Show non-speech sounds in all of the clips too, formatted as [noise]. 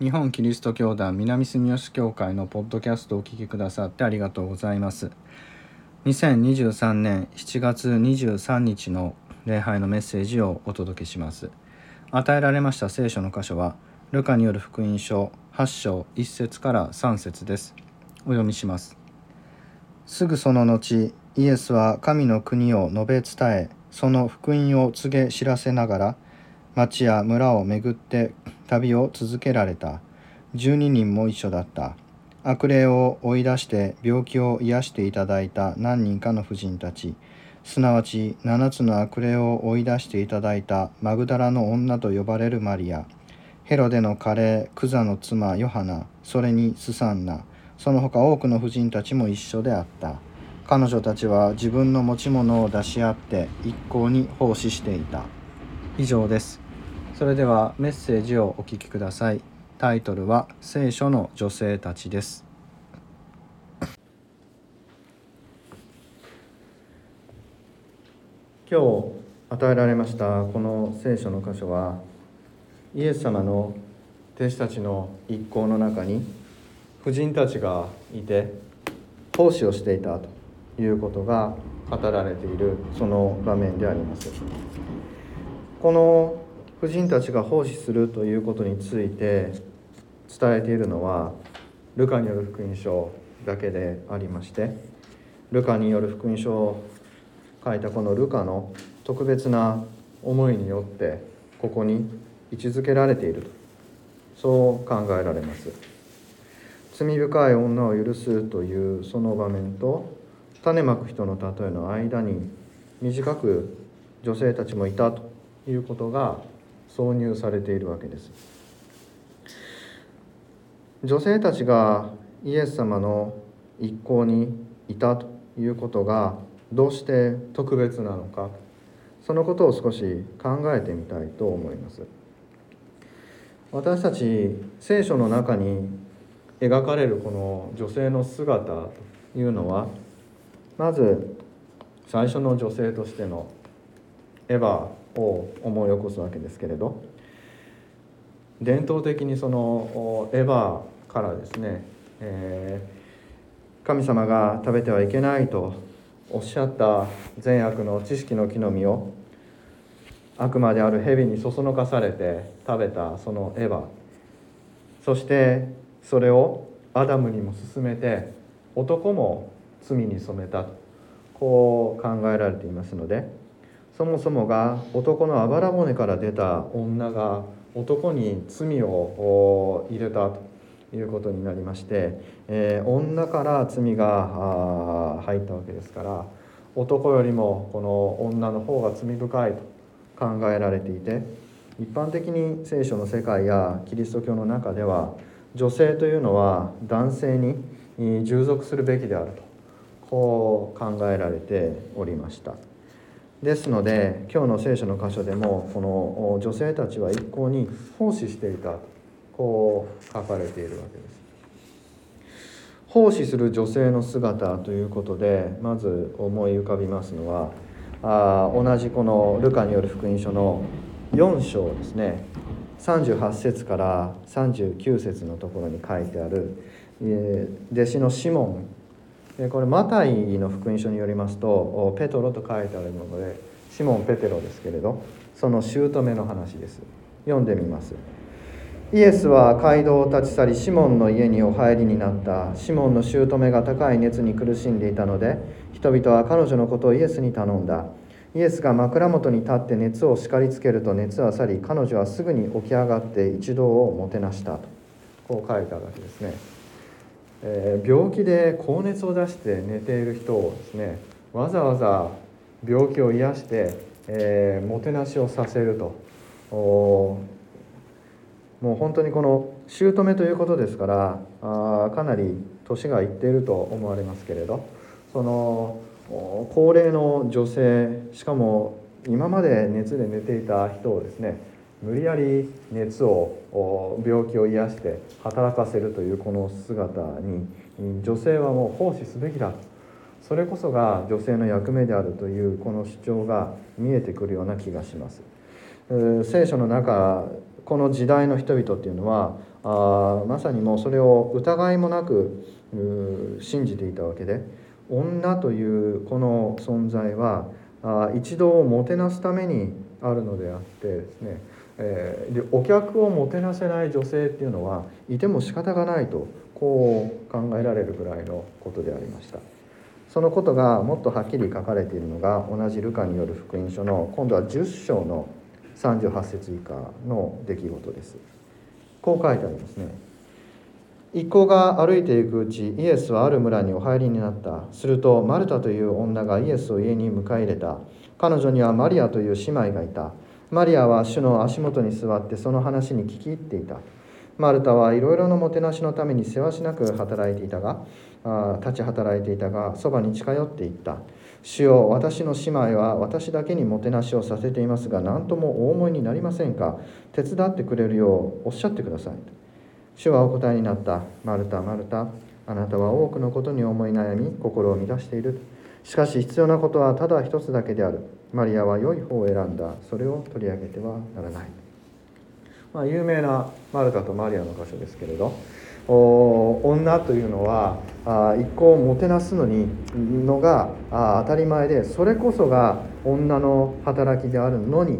日本キリスト教団南住吉教会のポッドキャストをお聞きくださってありがとうございます。2023年7月23日の礼拝のメッセージをお届けします。与えられました聖書の箇所はルカによる福音書8章1節から3節です。お読みします。すぐその後イエスは神の国を述べ伝えその福音を告げ知らせながら町や村を巡って旅を続けられた。12人も一緒だった。悪霊を追い出して病気を癒していただいた何人かの婦人たち。すなわち7つの悪霊を追い出していただいたマグダラの女と呼ばれるマリア。ヘロデのカレークザの妻ヨハナ。それにスサンナ。その他多くの婦人たちも一緒であった。彼女たちは自分の持ち物を出し合って一向に奉仕していた。以上です。それではメッセージをお聞きください。タイトルは聖書の女性たちです。今日与えられましたこの聖書の箇所はイエス様の弟子たちの一行の中に婦人たちがいて奉仕をしていたということが語られているその場面であります。この婦人たちが奉仕するということについて伝えているのはルカによる福音書だけでありましてルカによる福音書を書いたこのルカの特別な思いによってここに位置づけられているとそう考えられます。罪深い女を許すというその場面と種まく人の例えの間に短く女性たちもいたということが挿入されているわけです。女性たちがイエス様の一行にいたということがどうして特別なのかそのことを少し考えてみたいと思います。私たち聖書の中に描かれるこの女性の姿というのはまず最初の女性としてのエヴァを思い起こすわけですけれど。伝統的にそのエヴァからですね、えー、神様が食べてはいけないとおっしゃった善悪の知識の木の実を悪魔である蛇にそそのかされて食べたそのエヴァ。そしてそれをアダムにも勧めて男も罪に染めた。とこう考えられていますのでそもそもが男のあばら骨から出た女が男に罪を入れたということになりまして、えー、女から罪が入ったわけですから男よりもこの女の方が罪深いと考えられていて一般的に聖書の世界やキリスト教の中では女性というのは男性に従属するべきであるとこう考えられておりました。ですので今日の聖書の箇所でもこの女性たちは一向に奉仕していたこう書かれているわけです。奉仕する女性の姿ということでまず思い浮かびますのはあ同じこのルカによる福音書の4章ですね38節から39節のところに書いてある弟子のシモンこれマタイの福音書によりますとペトロと書いてあるものでシモン・ペテロですけれどその姑の話です。読んでみます。イエスは街道を立ち去りシモンの家にお入りになった。シモンの姑が高い熱に苦しんでいたので人々は彼女のことをイエスに頼んだ。イエスが枕元に立って熱を叱りつけると熱は去り彼女はすぐに起き上がって一同をもてなしたとこう書いてあるわけですね。えー、病気で高熱を出して寝ている人をですねわざわざ病気を癒して、えー、もてなしをさせると。もう本当にこの姑ということですからあかなり年がいっていると思われますけれどその高齢の女性しかも今まで熱で寝ていた人をですね無理やり熱を病気を癒して働かせるというこの姿に女性はもう奉仕すべきだ。それこそが女性の役目であるというこの主張が見えてくるような気がします。聖書の中この時代の人々っていうのはあまさにもうそれを疑いもなく信じていたわけで女というこの存在はあ一度をもてなすためにあるのであってですね、えー、でお客をもてなせない女性っていうのはいても仕方がないとこう考えられるぐらいのことでありました。そのことがもっとはっきり書かれているのが同じルカによる福音書の今度は10章の38節以下の出来事です。こう書いてありますね。一行が歩いていくうちイエスはある村にお入りになった。するとマルタという女がイエスを家に迎え入れた。彼女にはマリアという姉妹がいた。マリアは主の足元に座ってその話に聞き入っていた。マルタはいろいろなもてなしのためにせわしなく働いていたがあ立ち働いていたがそばに近寄っていった。主よ私の姉妹は私だけにもてなしをさせていますが何ともお思いになりませんか。手伝ってくれるようおっしゃってください。主はお答えになった。マルタマルタあなたは多くのことに思い悩み心を乱している。しかし必要なことはただ一つだけである。マリアは良い方を選んだ。それを取り上げてはならない、まあ、有名なマルタとマリアの箇所ですけれど。女というのは一行をもてなすのにのが当たり前でそれこそが女の働きであるのに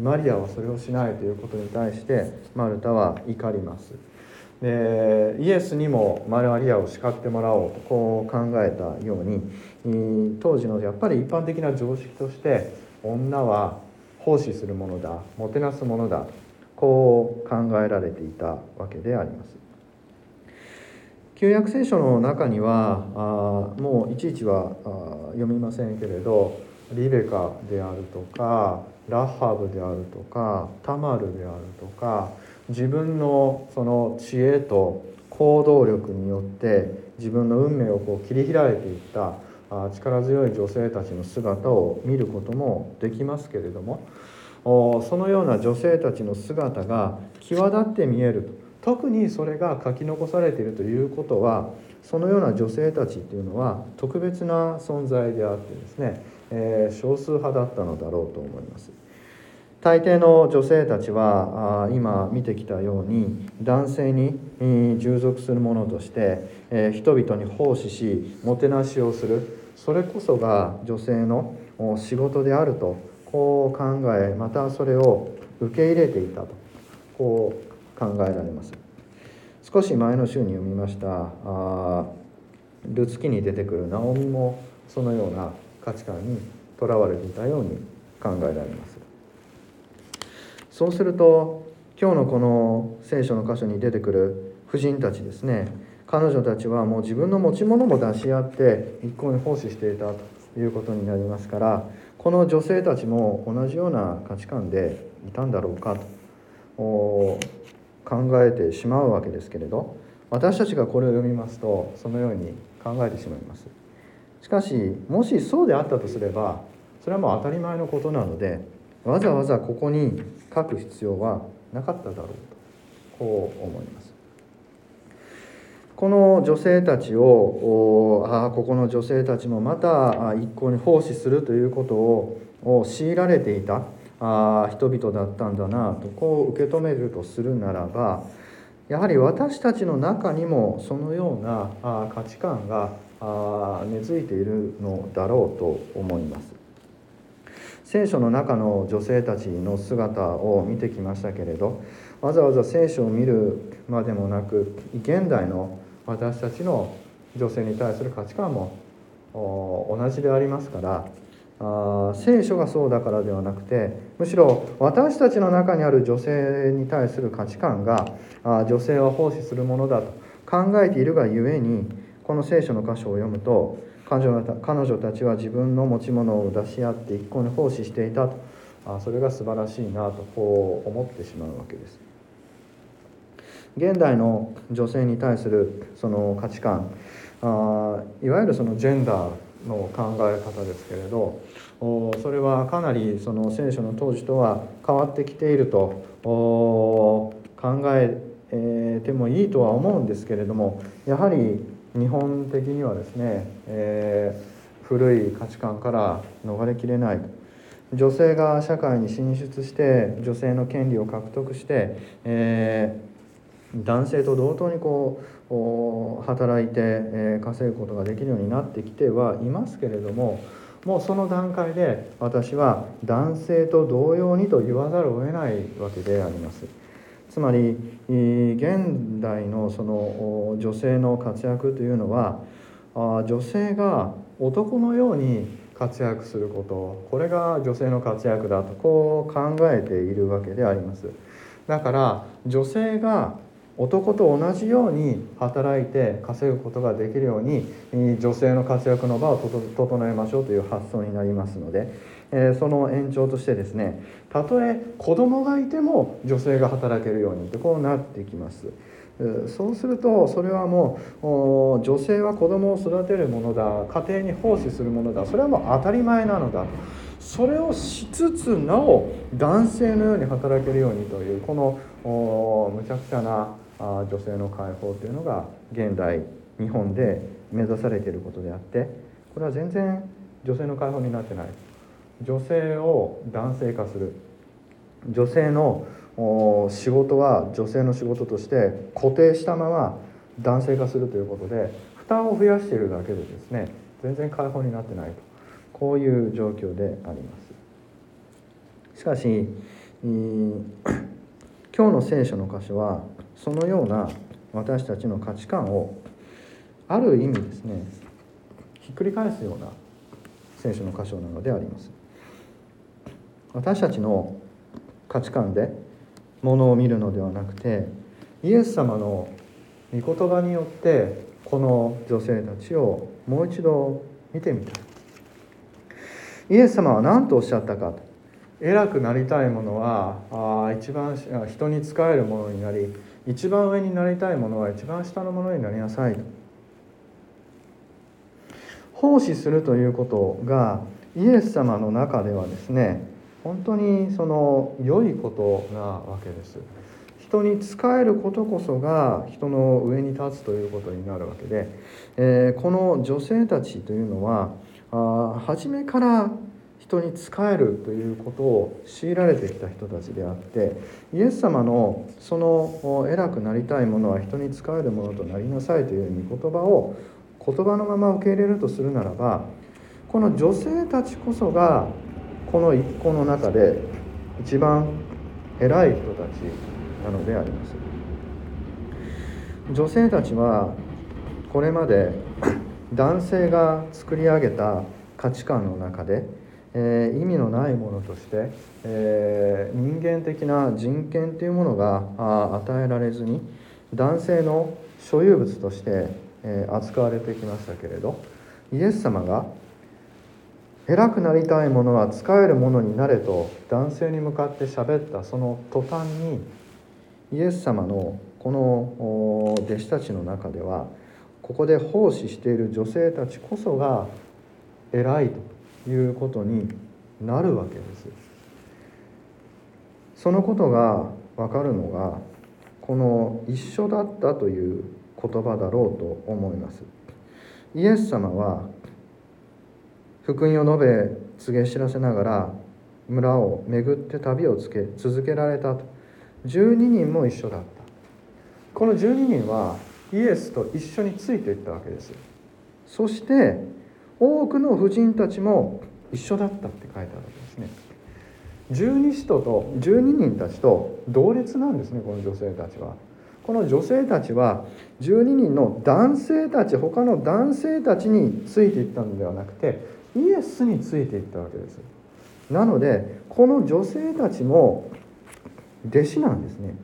マリアはそれをしないということに対してマルタは怒ります。でイエスにもマリアを叱ってもらおうとこう考えたように当時のやっぱり一般的な常識として女は奉仕するものだもてなすものだこう考えられていたわけであります。旧約聖書の中にはあもういちいちはあ読みませんけれどリベカであるとかラハブであるとかタマルであるとか自分のその知恵と行動力によって自分の運命をこう切り開いていった力強い女性たちの姿を見ることもできますけれどもそのような女性たちの姿が際立って見えると特にそれが書き残されているということはそのような女性たちっていうのは特別な存在であってですね、え、少数派だったのだろうと思います。大抵の女性たちは今見てきたように男性に従属するものとして人々に奉仕しもてなしをする。それこそが女性の仕事であるとこう考えまたそれを受け入れていたとこう考えられます。少し前の週に読みましたルツキに出てくるナオミもそのような価値観にとらわれていたように考えられます。そうすると今日のこの聖書の箇所に出てくる婦人たちですね彼女たちはもう自分の持ち物も出し合って一向に奉仕していたということになりますからこの女性たちも同じような価値観でいたんだろうかと考えてしまうわけですけれど私たちがこれを読みますとそのように考えてしまいます。しかしもしそうであったとすればそれはもう当たり前のことなのでわざわざここに書く必要はなかっただろうとこう思いますこの女性たちをあここの女性たちもまた一向に奉仕するということを強いられていたあ人々だったんだなとこう受け止めるとするならばやはり私たちの中にもそのような価値観が根付いているのだろうと思います。聖書の中の女性たちの姿を見てきましたけれどわざわざ聖書を見るまでもなく現代の私たちの女性に対する価値観も同じでありますからあ聖書がそうだからではなくてむしろ私たちの中にある女性に対する価値観があ女性は奉仕するものだと考えているがゆえにこの聖書の箇所を読むと彼女彼女たちは自分の持ち物を出し合って一向に奉仕していたと。あそれが素晴らしいなとこう思ってしまうわけです。現代の女性に対するその価値観。あいわゆるそのジェンダーの考え方ですけれどそれはかなりその聖書の当時とは変わってきていると考えてもいいとは思うんですけれどもやはり日本的にはですね、えー、古い価値観から逃れきれない女性が社会に進出して女性の権利を獲得して、えー、男性と同等にこう働いて、えー、稼ぐことができるようになってきてはいますけれどももうその段階で私は男性と同様にと言わざるを得ないわけであります。つまり現代のその女性の活躍というのは女性が男のように活躍することこれが女性の活躍だとこう考えているわけであります。だから女性が男と同じように働いて稼ぐことができるように女性の活躍の場を整えましょうという発想になりますのでその延長としてですねたとえ子供がいても女性が働けるようにとこうなってきます。そうするとそれはもう女性は子供を育てるものだ家庭に奉仕するものだそれはもう当たり前なのだそれをしつつなお男性のように働けるようにというこのむちゃくちゃな女性の解放というのが現代日本で目指されていることであってこれは全然女性の解放になってない女性を男性化する。女性の仕事は女性の仕事として固定したまま男性化するということで負担を増やしているだけでですね全然解放になってないと。こういう状況であります。しかし [coughs] 今日の聖書の箇所はそのような私たちの価値観をある意味ですねひっくり返すような聖書の箇所なのであります。私たちの価値観でものを見るのではなくてイエス様の御言葉によってこの女性たちをもう一度見てみたい。イエス様は何とおっしゃったか偉くなりたいものはあ一番人に仕えるものになり一番上になりたいものは一番下のものになりなさい奉仕するということがイエス様の中ではですね本当にその良いことなわけです。人に仕えることこそが人の上に立つということになるわけで、えー、この女性たちというのはあ初めから人に仕えるということを強いられてきた人たちであってイエス様のその偉くなりたいものは人に仕えるものとなりなさいという御言葉を言葉のまま受け入れるとするならばこの女性たちこそがこの一個の中で一番偉い人たちなのであります。女性たちはこれまで [clears throat] 男性が作り上げた価値観の中で、えー、意味のないものとして、えー、人間的な人権というものが与えられずに男性の所有物として、えー、扱われてきましたけれどイエス様が偉くなりたいものは使えるものになれと男性に向かって喋ったその途端にイエス様のこの弟子たちの中ではここで奉仕している女性たちこそが偉いということになるわけです。そのことが分かるのがこの一緒だったという言葉だろうと思います。イエス様は福音を述べ告げ知らせながら村を巡って旅をつけ続けられたと。12人も一緒だった。この12人はイエスと一緒についていったわけです。そして多くの婦人たちも一緒だったって書いてあるわけですね。十二使徒と12人たちと同列なんですねこの女性たちは。この女性たちは12人の男性たち他の男性たちについていったのではなくてイエスについていったわけです。なのでこの女性たちも弟子なんですね。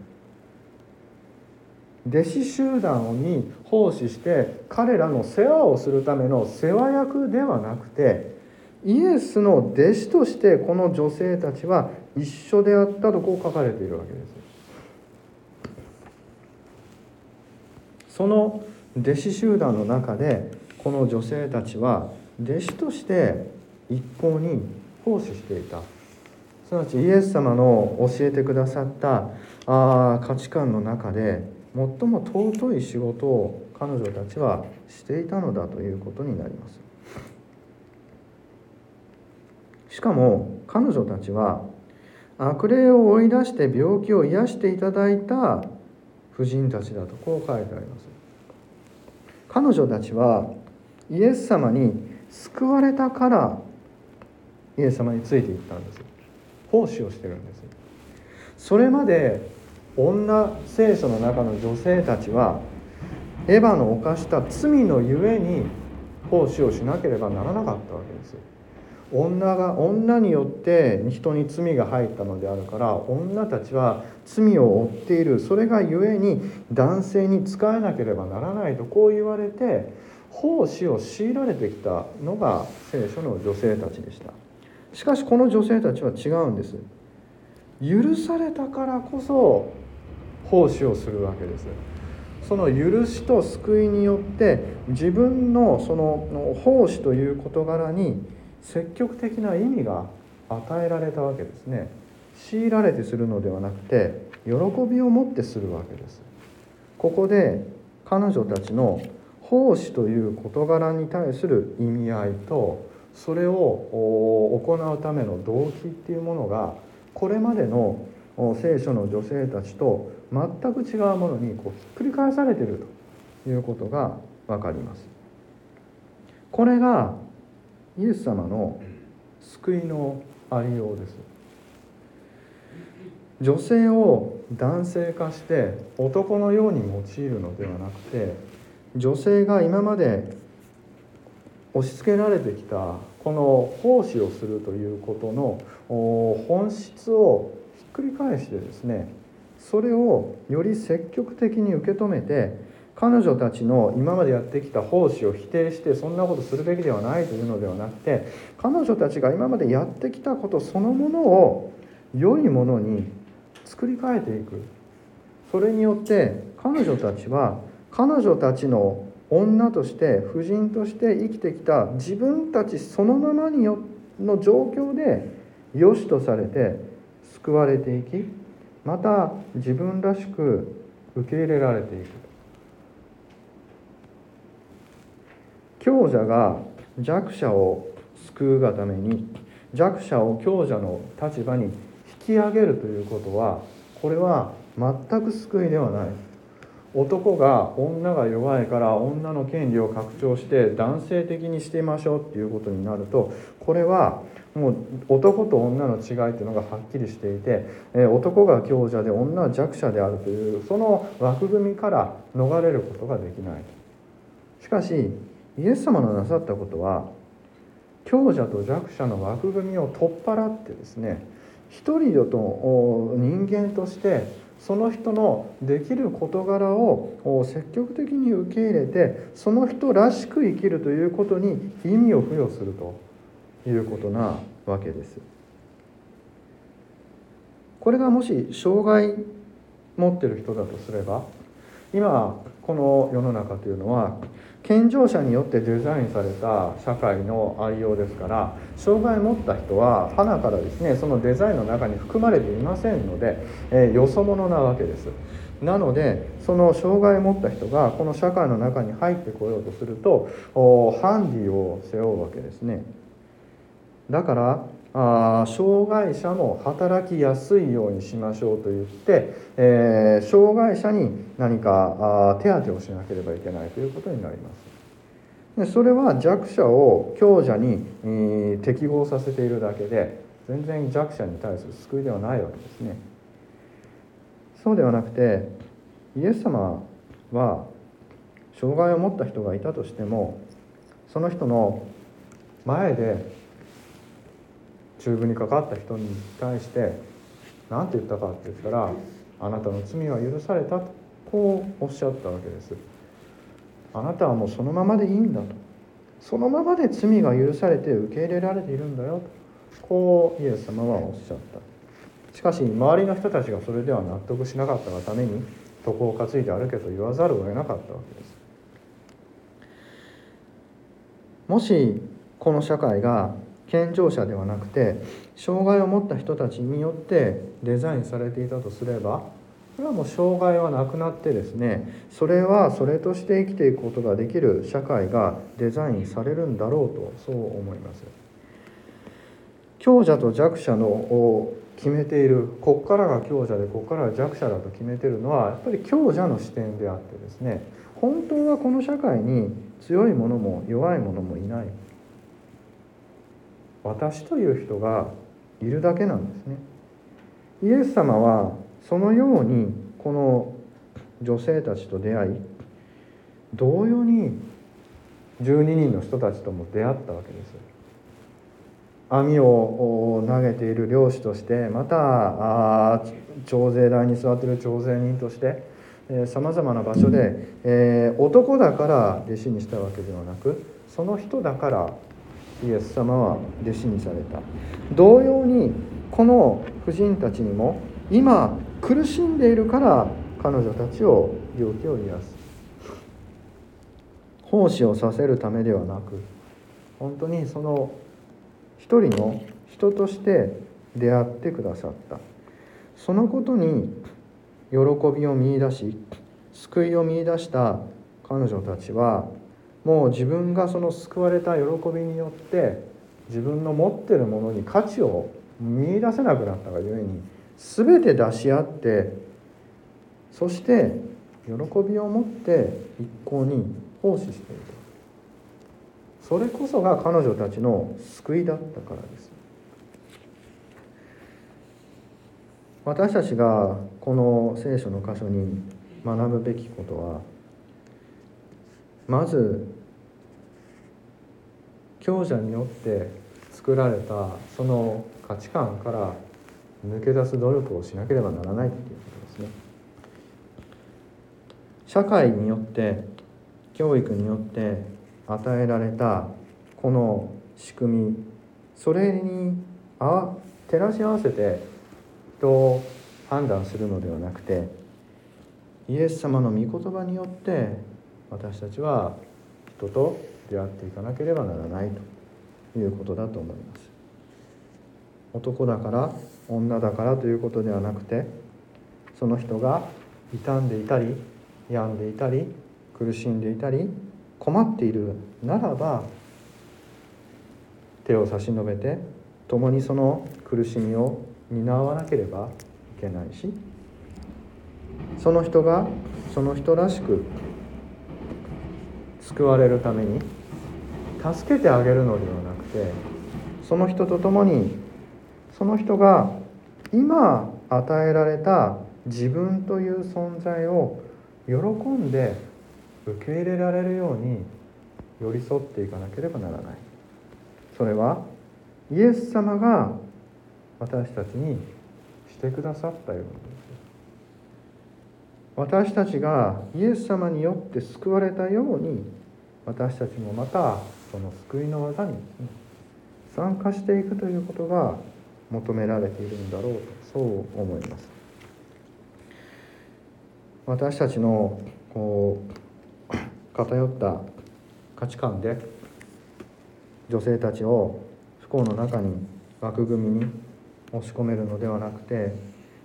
弟子集団に奉仕して彼らの世話をするための世話役ではなくてイエスの弟子としてこの女性たちは一緒であったとこう書かれているわけです。その弟子集団の中でこの女性たちは弟子として一向に奉仕していた。すなわちイエス様の教えてくださったあ価値観の中で最も尊い仕事を彼女たちはしていたのだということになります。しかも彼女たちは悪霊を追い出して病気を癒していただいた婦人たちだとこう書いてあります。彼女たちはイエス様に救われたからイエス様についていったんです奉仕をしてるんですそれまで女聖書の中の女性たちはエヴァの犯した罪のゆえに奉仕をしなければならなかったわけです女が女によって人に罪が入ったのであるから女たちは罪を負っている。それがゆえに男性に仕えなければならないとこう言われて奉仕を強いられてきたのが聖書の女性たちでした。しかしこの女性たちは違うんです。許されたからこそ奉仕をするわけです。その許しと救いによって自分のその奉仕という事柄に積極的な意味が与えられたわけですね。強いられてするのではなくて喜びを持ってするわけです。ここで彼女たちの奉仕という事柄に対する意味合いとそれを行うための動機っていうものがこれまでの聖書の女性たちと全く違うものにこうひっくり返されているということが分かります。これがイエス様の救いのありようです女性を男性化して男のように用いるのではなくて女性が今まで押し付けられてきたこの奉仕をするということの本質をひっくり返してですねそれをより積極的に受け止めて彼女たちの今までやってきた奉仕を否定してそんなことするべきではないというのではなくて彼女たちが今までやってきたことそのものを良いものに作り変えていく。それによって彼女たちは彼女たちの女として婦人として生きてきた自分たちそのままによの状況で良しとされて救われていきまた自分らしく受け入れられていく。強者が弱者を救うがために弱者を強者の立場に引き上げるということはこれは全く救いではない。男が女が弱いから女の権利を拡張して男性的にしてみましょうっていうことになるとこれはもう男と女の違いっていうのがはっきりしていて男が強者で女は弱者であるというその枠組みから逃れることができない。しかしイエス様のなさったことは強者と弱者の枠組みを取っ払ってですね一人と人間としてその人のできる事柄を積極的に受け入れてその人らしく生きるということに意味を付与するということなわけです。これがもし障害持ってる人だとすれば今この世の中というのは健常者によってデザインされた社会のありようですから障害を持った人は花からですねそのデザインの中に含まれていませんので、えー、よそ者なわけです。なのでその障害を持った人がこの社会の中に入ってこようとするとハンディを背負うわけですね。だからあ障害者も働きやすいようにしましょうと言って、えー、障害者に何かあ手当てをしなければいけないということになります。でそれは弱者を強者に、えー、適合させているだけで全然弱者に対する救いではないわけですね。そうではなくてイエス様は障害を持った人がいたとしてもその人の前で中部にかかった人に対して何て言ったかって言ったら「あなたの罪は許された」とこうおっしゃったわけです。あなたはもうそのままでいいんだとそのままで罪が許されて受け入れられているんだよと。こうイエス様はおっしゃった。しかし周りの人たちがそれでは納得しなかったがために床を担いで歩けと言わざるを得なかったわけです。もしこの社会が健常者ではなくて障害を持った人たちによってデザインされていたとすればこれはもう障害はなくなってですねそれはそれとして生きていくことができる社会がデザインされるんだろうとそう思います。強者と弱者のを決めているこっからが強者でこっからが弱者だと決めてるのはやっぱり強者の視点であってですね本当はこの社会に強い者も弱い者もいない。私という人がいるだけなんですね。イエス様はそのようにこの女性たちと出会い同様に12人の人たちとも出会ったわけです。網を投げている漁師としてまた徴税台に座っている徴税人としてさまざまな場所で、えー、男だから弟子にしたわけではなくその人だからイエス様は弟子にされた。同様にこの婦人たちにも今苦しんでいるから彼女たちを病気を癒す。奉仕をさせるためではなく本当にその一人の人として出会ってくださった。そのことに喜びを見いだし救いを見いだした彼女たちはもう自分がその救われた喜びによって自分の持ってるものに価値を見いだせなくなったがゆえに全て出し合ってそして喜びを持って一向に奉仕している。それこそが彼女たちの救いだったからです。私たちがこの聖書の箇所に学ぶべきことはまず強者によって作られたその価値観から抜け出す努力をしなければならないということですね。社会によって教育によって与えられたこの仕組みそれにあ照らし合わせて人を判断するのではなくてイエス様の御言葉によって私たちは人と出会っていかなければならないということだと思います。男だから女だからということではなくてその人が傷んでいたり病んでいたり苦しんでいたり困っているならば手を差し伸べて共にその苦しみを担わなければいけないしその人がその人らしく救われるために助けてあげるのではなくてその人と共にその人が今与えられた自分という存在を喜んで受け入れられるように寄り添っていかなければならない。それはイエス様が私たちにしてくださったように。私たちがイエス様によって救われたように私たちもまたその救いの技に、参加していくということが求められているんだろうとそう思います。私たちのこう偏った価値観で女性たちを不幸の中に枠組みに押し込めるのではなくて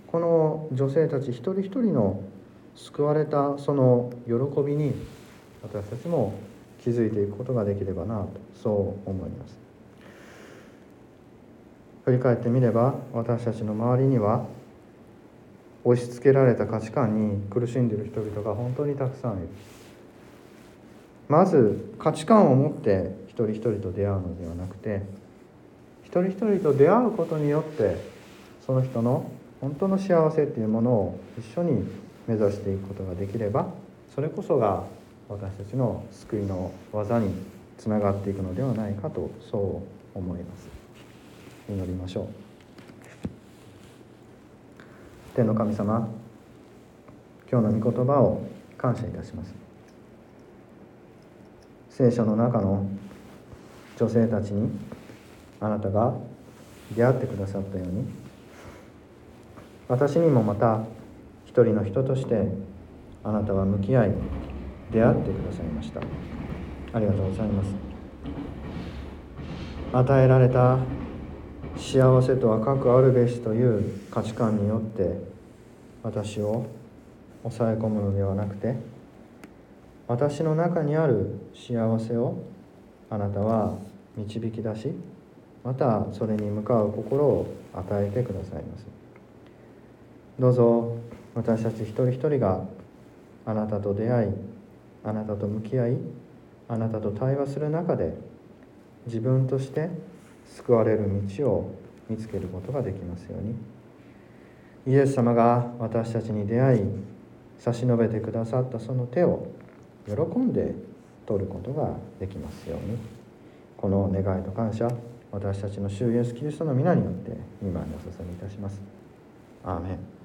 この女性たち一人一人の救われたその喜びに私たちも気づいていくことができればなとそう思います。振り返ってみれば私たちの周りには押し付けられた価値観に苦しんでいる人々が本当にたくさんいる。まず価値観を持って一人一人と出会うのではなくて一人一人と出会うことによってその人の本当の幸せっていうものを一緒に目指していくことができればそれこそが私たちの救いの技につながっていくのではないかとそう思います。祈りましょう。天の神様今日の御言葉を感謝いたします。聖書の中の女性たちにあなたが出会ってくださったように私にもまた一人の人としてあなたは向き合い出会ってくださいました。ありがとうございます。与えられた幸せとはかくあるべしという価値観によって私を抑え込むのではなくて私の中にある幸せをあなたは導き出しまたそれに向かう心を与えてくださいます。どうぞ私たち一人一人があなたと出会いあなたと向き合いあなたと対話する中で自分として救われる道を見つけることができますように。イエス様が私たちに出会い差し伸べてくださったその手を喜んで取ることができますように。この願いと感謝私たちの主イエスキリストの皆によって今にお捧げいたします。アーメン。